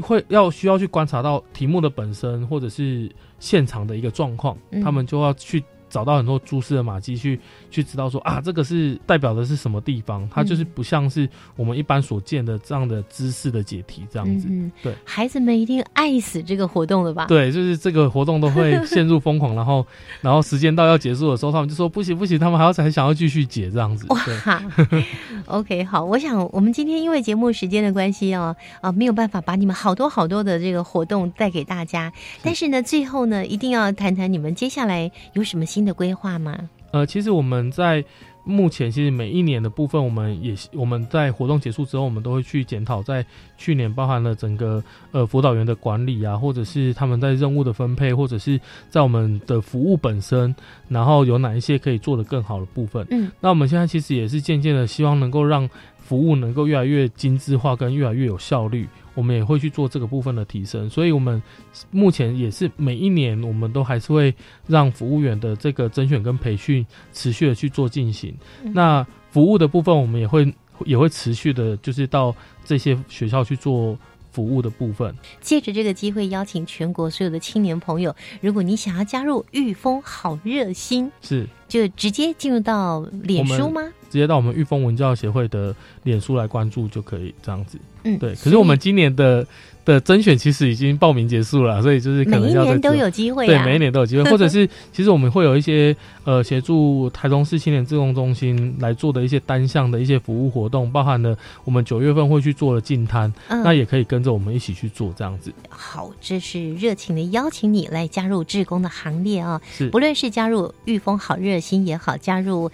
会要需要去观察到题目的本身或者是现场的一个状况，嗯。他们就要去。找到很多蛛丝的马迹，去去知道说啊，这个是代表的是什么地方？它就是不像是我们一般所见的这样的知识的解题这样子。嗯嗯对，孩子们一定爱死这个活动了吧？对，就是这个活动都会陷入疯狂，然后然后时间到要结束的时候，他们就说不行不行，他们还要还想要继续解这样子。对，哇，OK，好，我想我们今天因为节目时间的关系哦，啊，没有办法把你们好多好多的这个活动带给大家，但是呢，最后呢，一定要谈谈你们接下来有什么新的规划吗？呃，其实我们在目前其实每一年的部分，我们也我们在活动结束之后，我们都会去检讨，在去年包含了整个呃辅导员的管理啊，或者是他们在任务的分配，或者是在我们的服务本身，然后有哪一些可以做得更好的部分。嗯，那我们现在其实也是渐渐的希望能够让服务能够越来越精致化，跟越来越有效率。我们也会去做这个部分的提升，所以我们目前也是每一年，我们都还是会让服务员的这个甄选跟培训持续的去做进行。嗯那服务的部分，我们也会也会持续的，就是到这些学校去做服务的部分。借着这个机会，邀请全国所有的青年朋友，如果你想要加入御风好热心，是就直接进入到脸书吗？直接到我们玉峰文教协会的脸书来关注就可以，这样子。嗯对。可是我们今年的的甄选其实已经报名结束了，所以就是可能每一年都有机会对，啊每一年都有机会，或者是其实我们会有一些呃协助台中市青年志工中心来做的一些单项的一些服务活动，包含了我们九月份会去做的净摊，嗯那也可以跟着我们一起去做这样子。好，这是热情的邀请你来加入志工的行列啊、是不论是加入御风好热心也好，加入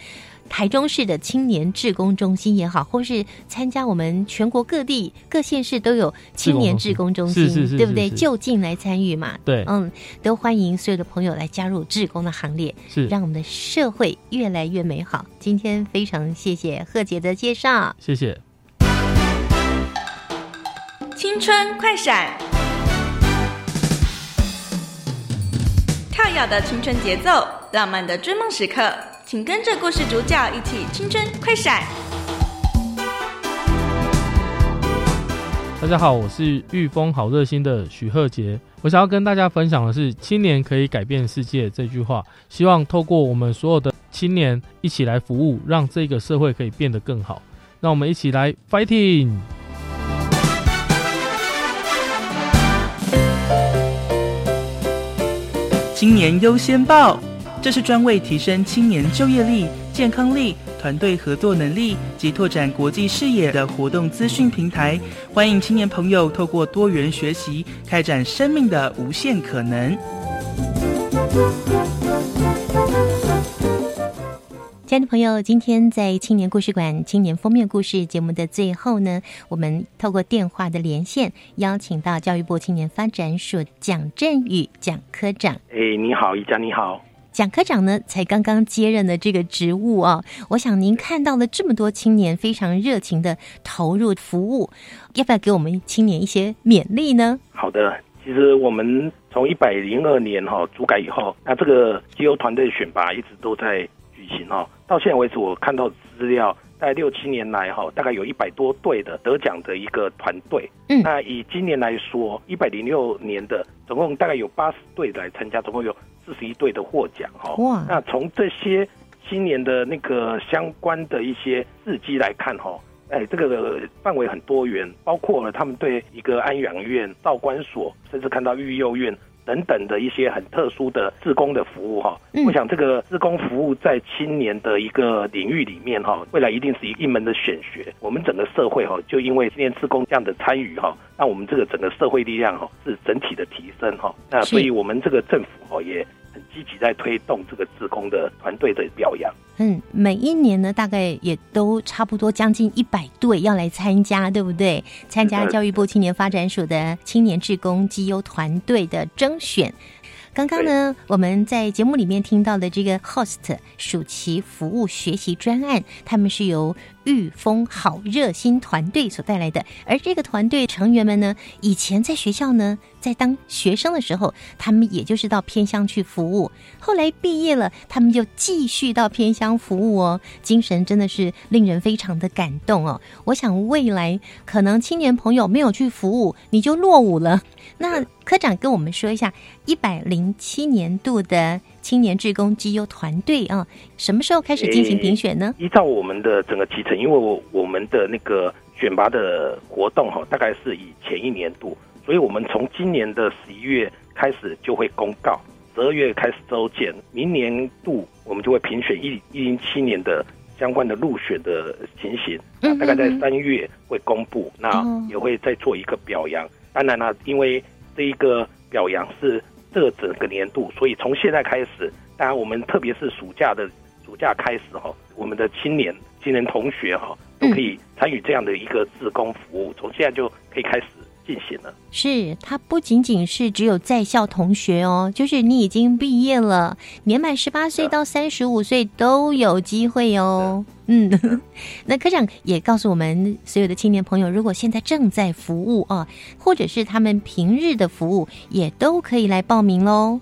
台中市的青年志工中心也好，或是参加我们全国各地各县市都有青年志工中心，是是是对不对？就近来参与嘛。对嗯，都欢迎所有的朋友来加入志工的行列，是让我们的社会越来越美好。今天非常谢谢贺姐的介绍。谢谢。青春快闪，跳跃的青春节奏，浪漫的追梦时刻，请跟着故事主角一起青春快闪。大家好，我是御风好热心的许鹤杰。我想要跟大家分享的是“青年可以改变世界”这句话，希望透过我们所有的青年一起来服务，让这个社会可以变得更好。让我们一起来 fighting！青年优先报，这是专为提升青年就业力、健康力、团队合作能力及拓展国际视野的活动资讯平台。欢迎青年朋友透过多元学习，开展生命的无限可能。亲爱的朋友，今天在青年故事馆青年封面故事节目的最后呢，我们透过电话的连线，邀请到教育部青年发展署蒋振宇蒋科长。哎，你好，一家，你好。蒋科长呢，才刚刚接任的这个职务啊，我想您看到了这么多青年非常热情的投入服务，要不要给我们青年一些勉励呢？好的，其实我们从一百零二年哈主改以后，那这个绩优团队选拔一直都在举行哈，到现在为止我看到资料，大概六七年来哈，大概有一百多队的得奖的一个团队。嗯，那以今年来说，一百零六年的总共大概有八十队来参加，总共有四十一队的获奖哈。哇那从这些今年的那个相关的一些事迹来看哈，哎，这个范围很多元，包括了他们对一个安养院、道观所，甚至看到育幼院。等等的一些很特殊的自工的服务哈，我想这个自工服务在青年的一个领域里面哈，未来一定是一一门的选学。我们整个社会哈，就因为青年自工这样的参与哈，那我们这个整个社会力量哈是整体的提升哈。那所以我们这个政府哈也很积极在推动这个自工的团队的表扬。嗯，每一年呢，大概也都差不多将近一百队要来参加，对不对？参加教育部青年发展署的青年志工绩优团队的征选。刚刚呢，我们在节目里面听到的这个 Host 暑期服务学习专案，他们是由御风好热心团队所带来的。而这个团队成员们呢，以前在学校呢，在当学生的时候，他们也就是到偏乡去服务。后来毕业了，他们就继续到偏乡服务哦，精神真的是令人非常的感动哦。我想未来可能青年朋友没有去服务，你就落伍了。那科长跟我们说一下，一百零七年度的青年志工绩优团队啊，什么时候开始进行评选呢？依照我们的整个集成，因为我我们的那个选拔的活动哈，大概是以前一年度，所以我们从今年的十一月开始就会公告，十二月开始周检，明年度我们就会评选一一零七年的相关的入选的情形，大概在三月会公布，那也会再做一个表扬。当然了，因为这一个表扬是这整个年度，所以从现在开始，当然我们特别是暑假的暑假开始哈，我们的青年青年同学哈都可以参与这样的一个自工服务，从现在就可以开始。进行了，是它不仅仅是只有在校同学哦，就是你已经毕业了，年满十八岁到三十五岁都有机会哦。嗯，那科长也告诉我们所有的青年朋友，如果现在正在服务啊，或者是他们平日的服务，也都可以来报名喽。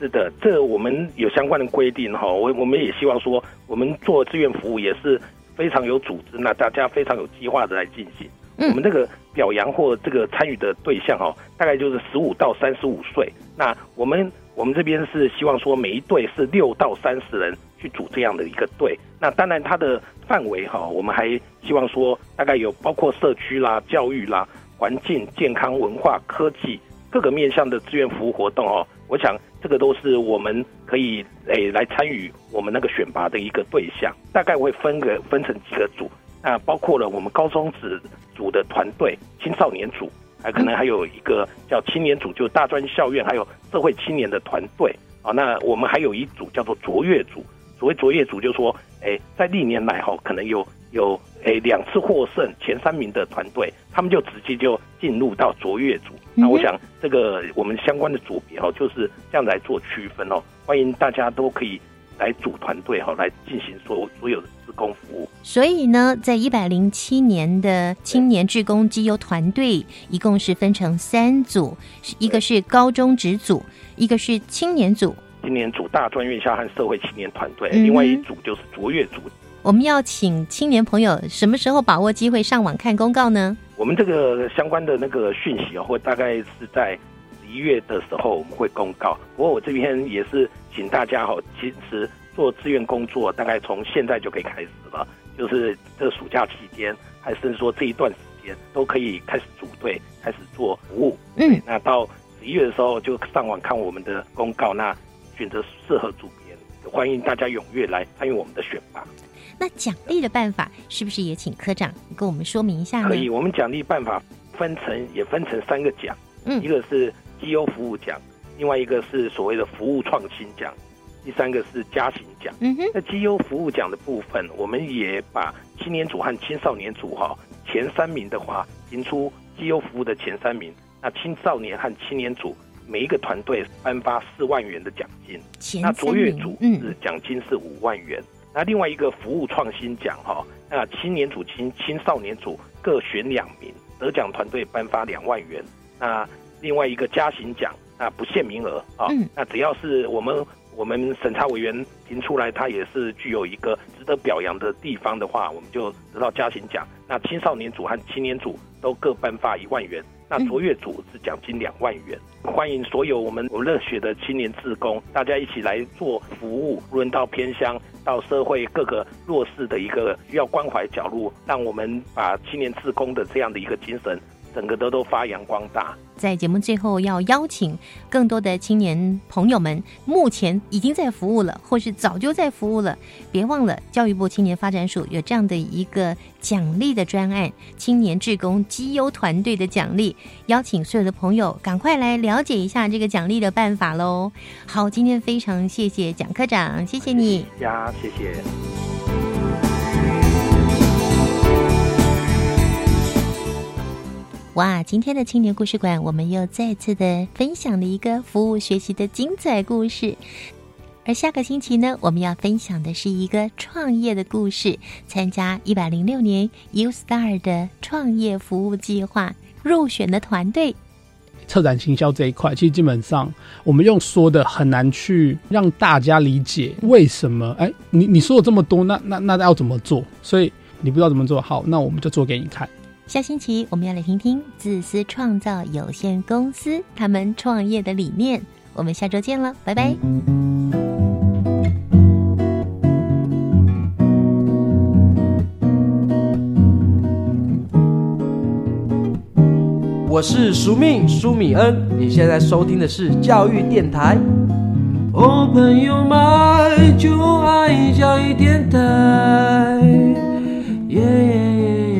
是的，这我们有相关的规定哈，我我们也希望说，我们做志愿服务也是非常有组织，那大家非常有计划的来进行。我们这个表扬或这个参与的对象哦，大概就是十五到三十五岁。那我们我们这边是希望说，每一队是六到三十人去组这样的一个队。那当然它的范围哈，我们还希望说，大概有包括社区啦、教育啦、环境、健康、文化、科技各个面向的志愿服务活动哦。我想这个都是我们可以诶来参与我们那个选拔的一个对象。大概会分个分成几个组。那包括了我们高中职组的团队、青少年组，还可能还有一个叫青年组，就大专校院还有社会青年的团队啊。那我们还有一组叫做卓越组，所谓卓越组，就是说，哎，在历年来哈，可能有有哎两次获胜前三名的团队，他们就直接就进入到卓越组。那我想这个我们相关的组别哈，就是这样来做区分哦。欢迎大家都可以。来组团队哈，来进行所所有的自工服务。所以呢，在一百零七年的青年志工绩优团队，一共是分成三组，一个是高中职组，一个是青年组。青年组大专院校和社会青年团队，另外一组就是卓越组。我们要请青年朋友什么时候把握机会上网看公告呢？我们这个相关的那个讯息啊，会大概是在十一月的时候我们会公告。不过我这边也是。请大家哈，其实做志愿工作大概从现在就可以开始了，就是这暑假期间，还是说这一段时间都可以开始组队，开始做服务。嗯，那到十一月的时候就上网看我们的公告，那选择适合组别，欢迎大家踊跃来参与我们的选拔。那奖励的办法是不是也请科长跟我们说明一下呢？可以，我们奖励办法分成也分成三个奖，嗯，一个是绩优服务奖。另外一个是所谓的服务创新奖，第三个是嘉行奖。嗯哼，那绩优服务奖的部分，我们也把青年组和青少年组哈前三名的话，评出绩优服务的前三名。那青少年和青年组每一个团队颁发四万元的奖金。那卓越组是奖金是五万元。那另外一个服务创新奖哈，那青年组、青青少年组各选两名，得奖团队颁发两万元。那另外一个嘉行奖。那不限名额啊，那只要是我们我们审查委员评出来，他也是具有一个值得表扬的地方的话，我们就得到嘉行奖。那青少年组和青年组都各颁发一万元，那卓越组是奖金两万元。欢迎所有我们我热血的青年志工，大家一起来做服务，轮到偏乡、到社会各个弱势的一个需要关怀角落，让我们把青年志工的这样的一个精神。整个都都发扬光大。在节目最后，要邀请更多的青年朋友们，目前已经在服务了，或是早就在服务了。别忘了，教育部青年发展署有这样的一个奖励的专案——青年志工绩优团队的奖励。邀请所有的朋友赶快来了解一下这个奖励的办法喽。好，今天非常谢谢蒋科长，谢谢你呀，谢谢。哇，今天的青年故事馆，我们又再次的分享了一个服务学习的精彩故事。而下个星期呢，我们要分享的是一个创业的故事。参加一百零六年 U Star 的创业服务计划入选的团队，策展行销这一块，其实基本上我们用说的很难去让大家理解为什么。哎，你你说了这么多，那那那要怎么做？所以你不知道怎么做好，那我们就做给你看。下星期我们要来听听自私创造有限公司他们创业的理念。我们下周见了，拜拜。我是苏命苏米恩，你现在收听的是教育电台。哦，朋友们就爱教育电台，耶耶耶。